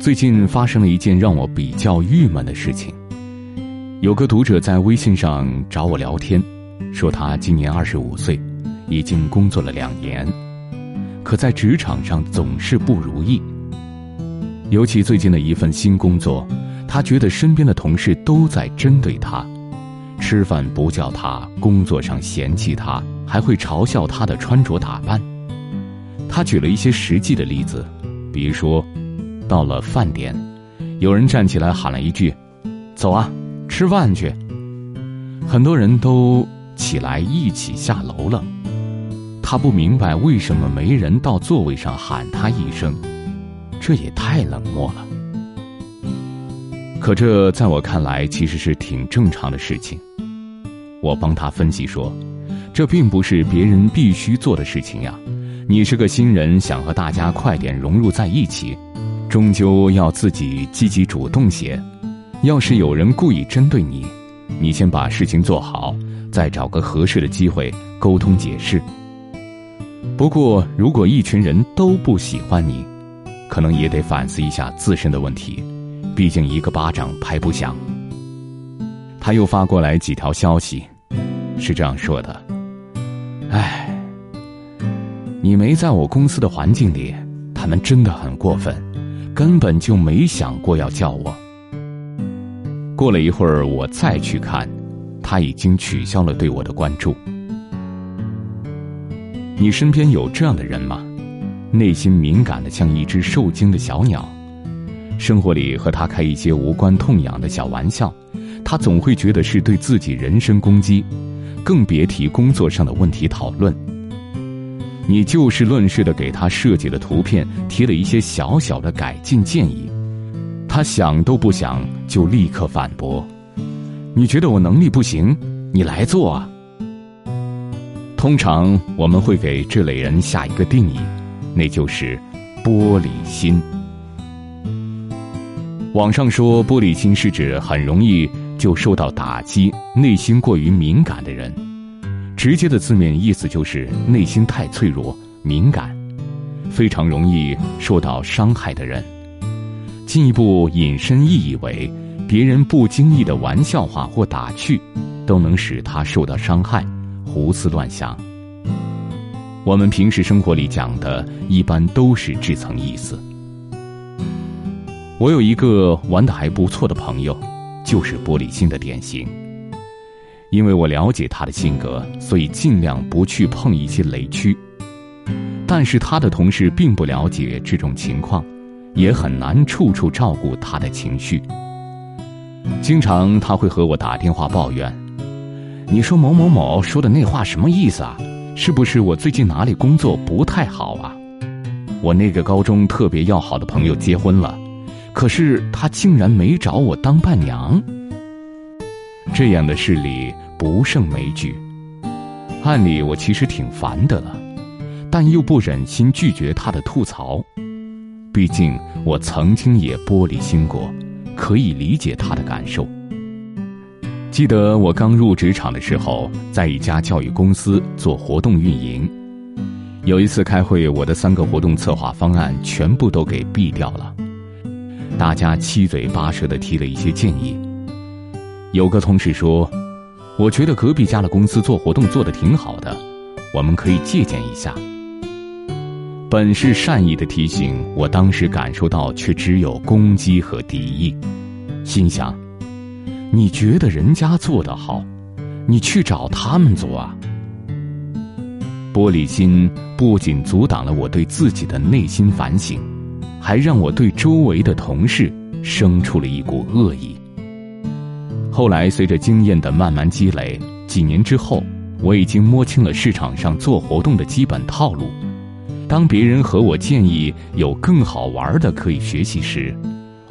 最近发生了一件让我比较郁闷的事情。有个读者在微信上找我聊天，说他今年二十五岁，已经工作了两年，可在职场上总是不如意。尤其最近的一份新工作，他觉得身边的同事都在针对他，吃饭不叫他，工作上嫌弃他，还会嘲笑他的穿着打扮。他举了一些实际的例子，比如说。到了饭点，有人站起来喊了一句：“走啊，吃饭去。”很多人都起来一起下楼了。他不明白为什么没人到座位上喊他一声，这也太冷漠了。可这在我看来其实是挺正常的事情。我帮他分析说，这并不是别人必须做的事情呀。你是个新人，想和大家快点融入在一起。终究要自己积极主动些。要是有人故意针对你，你先把事情做好，再找个合适的机会沟通解释。不过，如果一群人都不喜欢你，可能也得反思一下自身的问题。毕竟一个巴掌拍不响。他又发过来几条消息，是这样说的：“哎，你没在我公司的环境里，他们真的很过分。”根本就没想过要叫我。过了一会儿，我再去看，他已经取消了对我的关注。你身边有这样的人吗？内心敏感的像一只受惊的小鸟，生活里和他开一些无关痛痒的小玩笑，他总会觉得是对自己人身攻击，更别提工作上的问题讨论。你就事论事的给他设计了图片，提了一些小小的改进建议，他想都不想就立刻反驳：“你觉得我能力不行？你来做啊！”通常我们会给这类人下一个定义，那就是玻璃心。网上说玻璃心是指很容易就受到打击、内心过于敏感的人。直接的字面意思就是内心太脆弱、敏感，非常容易受到伤害的人。进一步引申意义为，别人不经意的玩笑话或打趣，都能使他受到伤害，胡思乱想。我们平时生活里讲的，一般都是这层意思。我有一个玩的还不错的朋友，就是玻璃心的典型。因为我了解他的性格，所以尽量不去碰一些雷区。但是他的同事并不了解这种情况，也很难处处照顾他的情绪。经常他会和我打电话抱怨：“你说某某某说的那话什么意思啊？是不是我最近哪里工作不太好啊？我那个高中特别要好的朋友结婚了，可是他竟然没找我当伴娘。”这样的事例不胜枚举，按理我其实挺烦的了，但又不忍心拒绝他的吐槽，毕竟我曾经也玻璃心过，可以理解他的感受。记得我刚入职场的时候，在一家教育公司做活动运营，有一次开会，我的三个活动策划方案全部都给毙掉了，大家七嘴八舌的提了一些建议。有个同事说：“我觉得隔壁家的公司做活动做的挺好的，我们可以借鉴一下。”本是善意的提醒，我当时感受到却只有攻击和敌意，心想：“你觉得人家做得好，你去找他们做啊？”玻璃心不仅阻挡了我对自己的内心反省，还让我对周围的同事生出了一股恶意。后来，随着经验的慢慢积累，几年之后，我已经摸清了市场上做活动的基本套路。当别人和我建议有更好玩的可以学习时，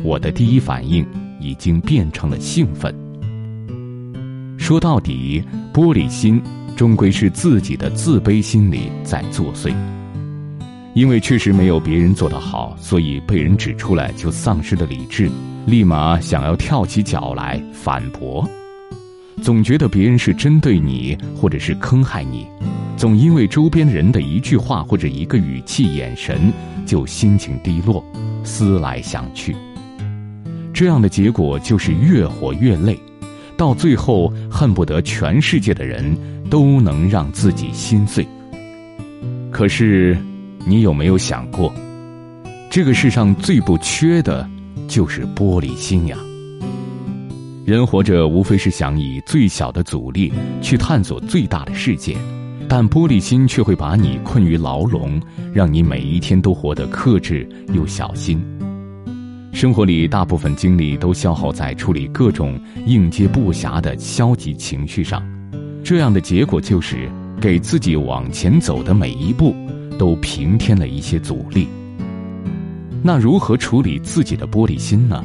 我的第一反应已经变成了兴奋。说到底，玻璃心终归是自己的自卑心理在作祟。因为确实没有别人做得好，所以被人指出来就丧失了理智。立马想要跳起脚来反驳，总觉得别人是针对你，或者是坑害你，总因为周边人的一句话或者一个语气、眼神，就心情低落，思来想去。这样的结果就是越活越累，到最后恨不得全世界的人都能让自己心碎。可是，你有没有想过，这个世上最不缺的，就是玻璃心呀？人活着无非是想以最小的阻力去探索最大的世界。但玻璃心却会把你困于牢笼，让你每一天都活得克制又小心。生活里大部分精力都消耗在处理各种应接不暇的消极情绪上，这样的结果就是给自己往前走的每一步都平添了一些阻力。那如何处理自己的玻璃心呢？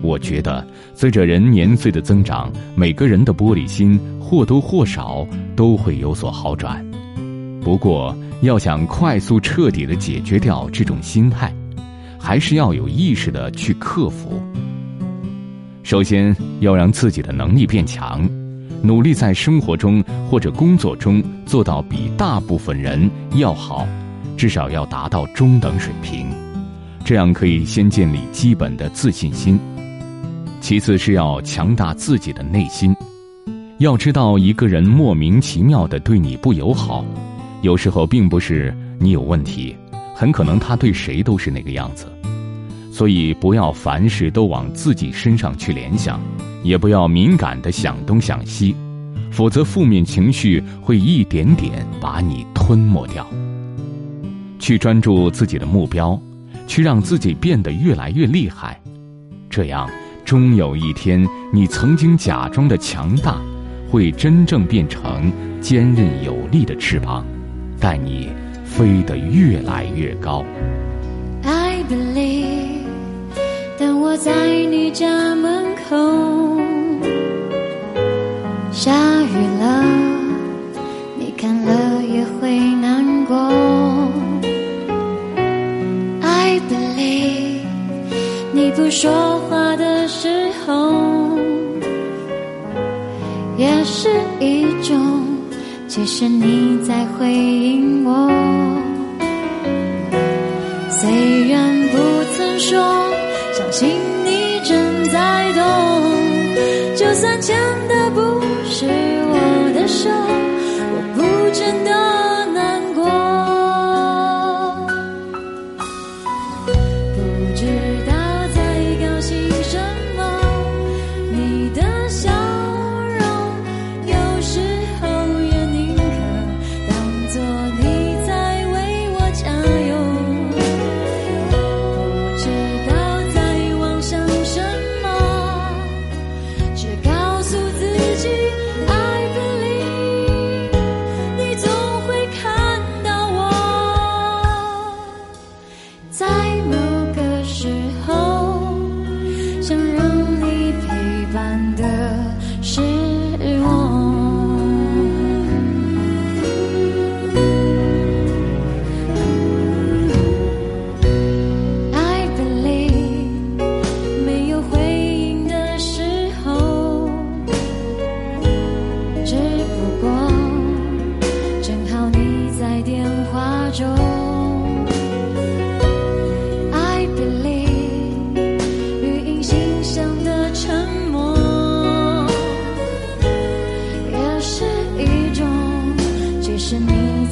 我觉得，随着人年岁的增长，每个人的玻璃心。或多或少都会有所好转，不过要想快速彻底的解决掉这种心态，还是要有意识的去克服。首先要让自己的能力变强，努力在生活中或者工作中做到比大部分人要好，至少要达到中等水平，这样可以先建立基本的自信心。其次是要强大自己的内心。要知道，一个人莫名其妙的对你不友好，有时候并不是你有问题，很可能他对谁都是那个样子。所以，不要凡事都往自己身上去联想，也不要敏感的想东想西，否则负面情绪会一点点把你吞没掉。去专注自己的目标，去让自己变得越来越厉害，这样终有一天，你曾经假装的强大。会真正变成坚韧有力的翅膀，带你飞得越来越高。I believe，我在你家门口，下雨了，你看了也会难过。I believe，你不说话的时候。也是一种，其实你在回应我。虽然不曾说，心。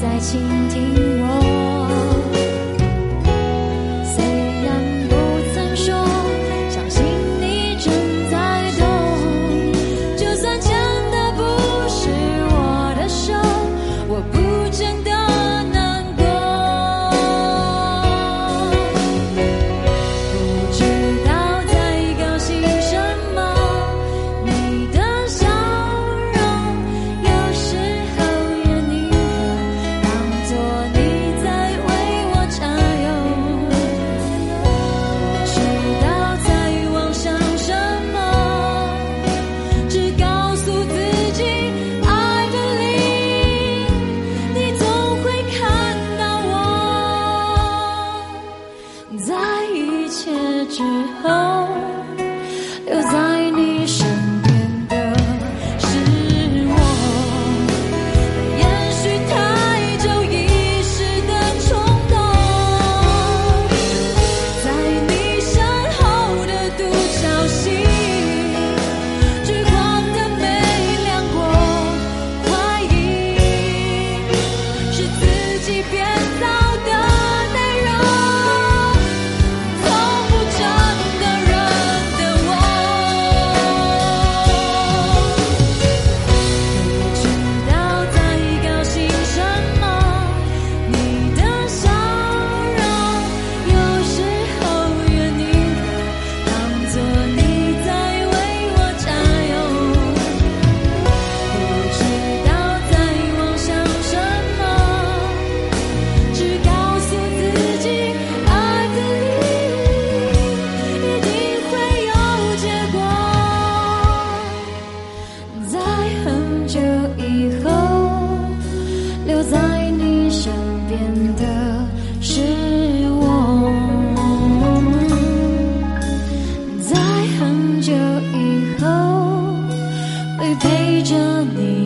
在倾听。陪着你。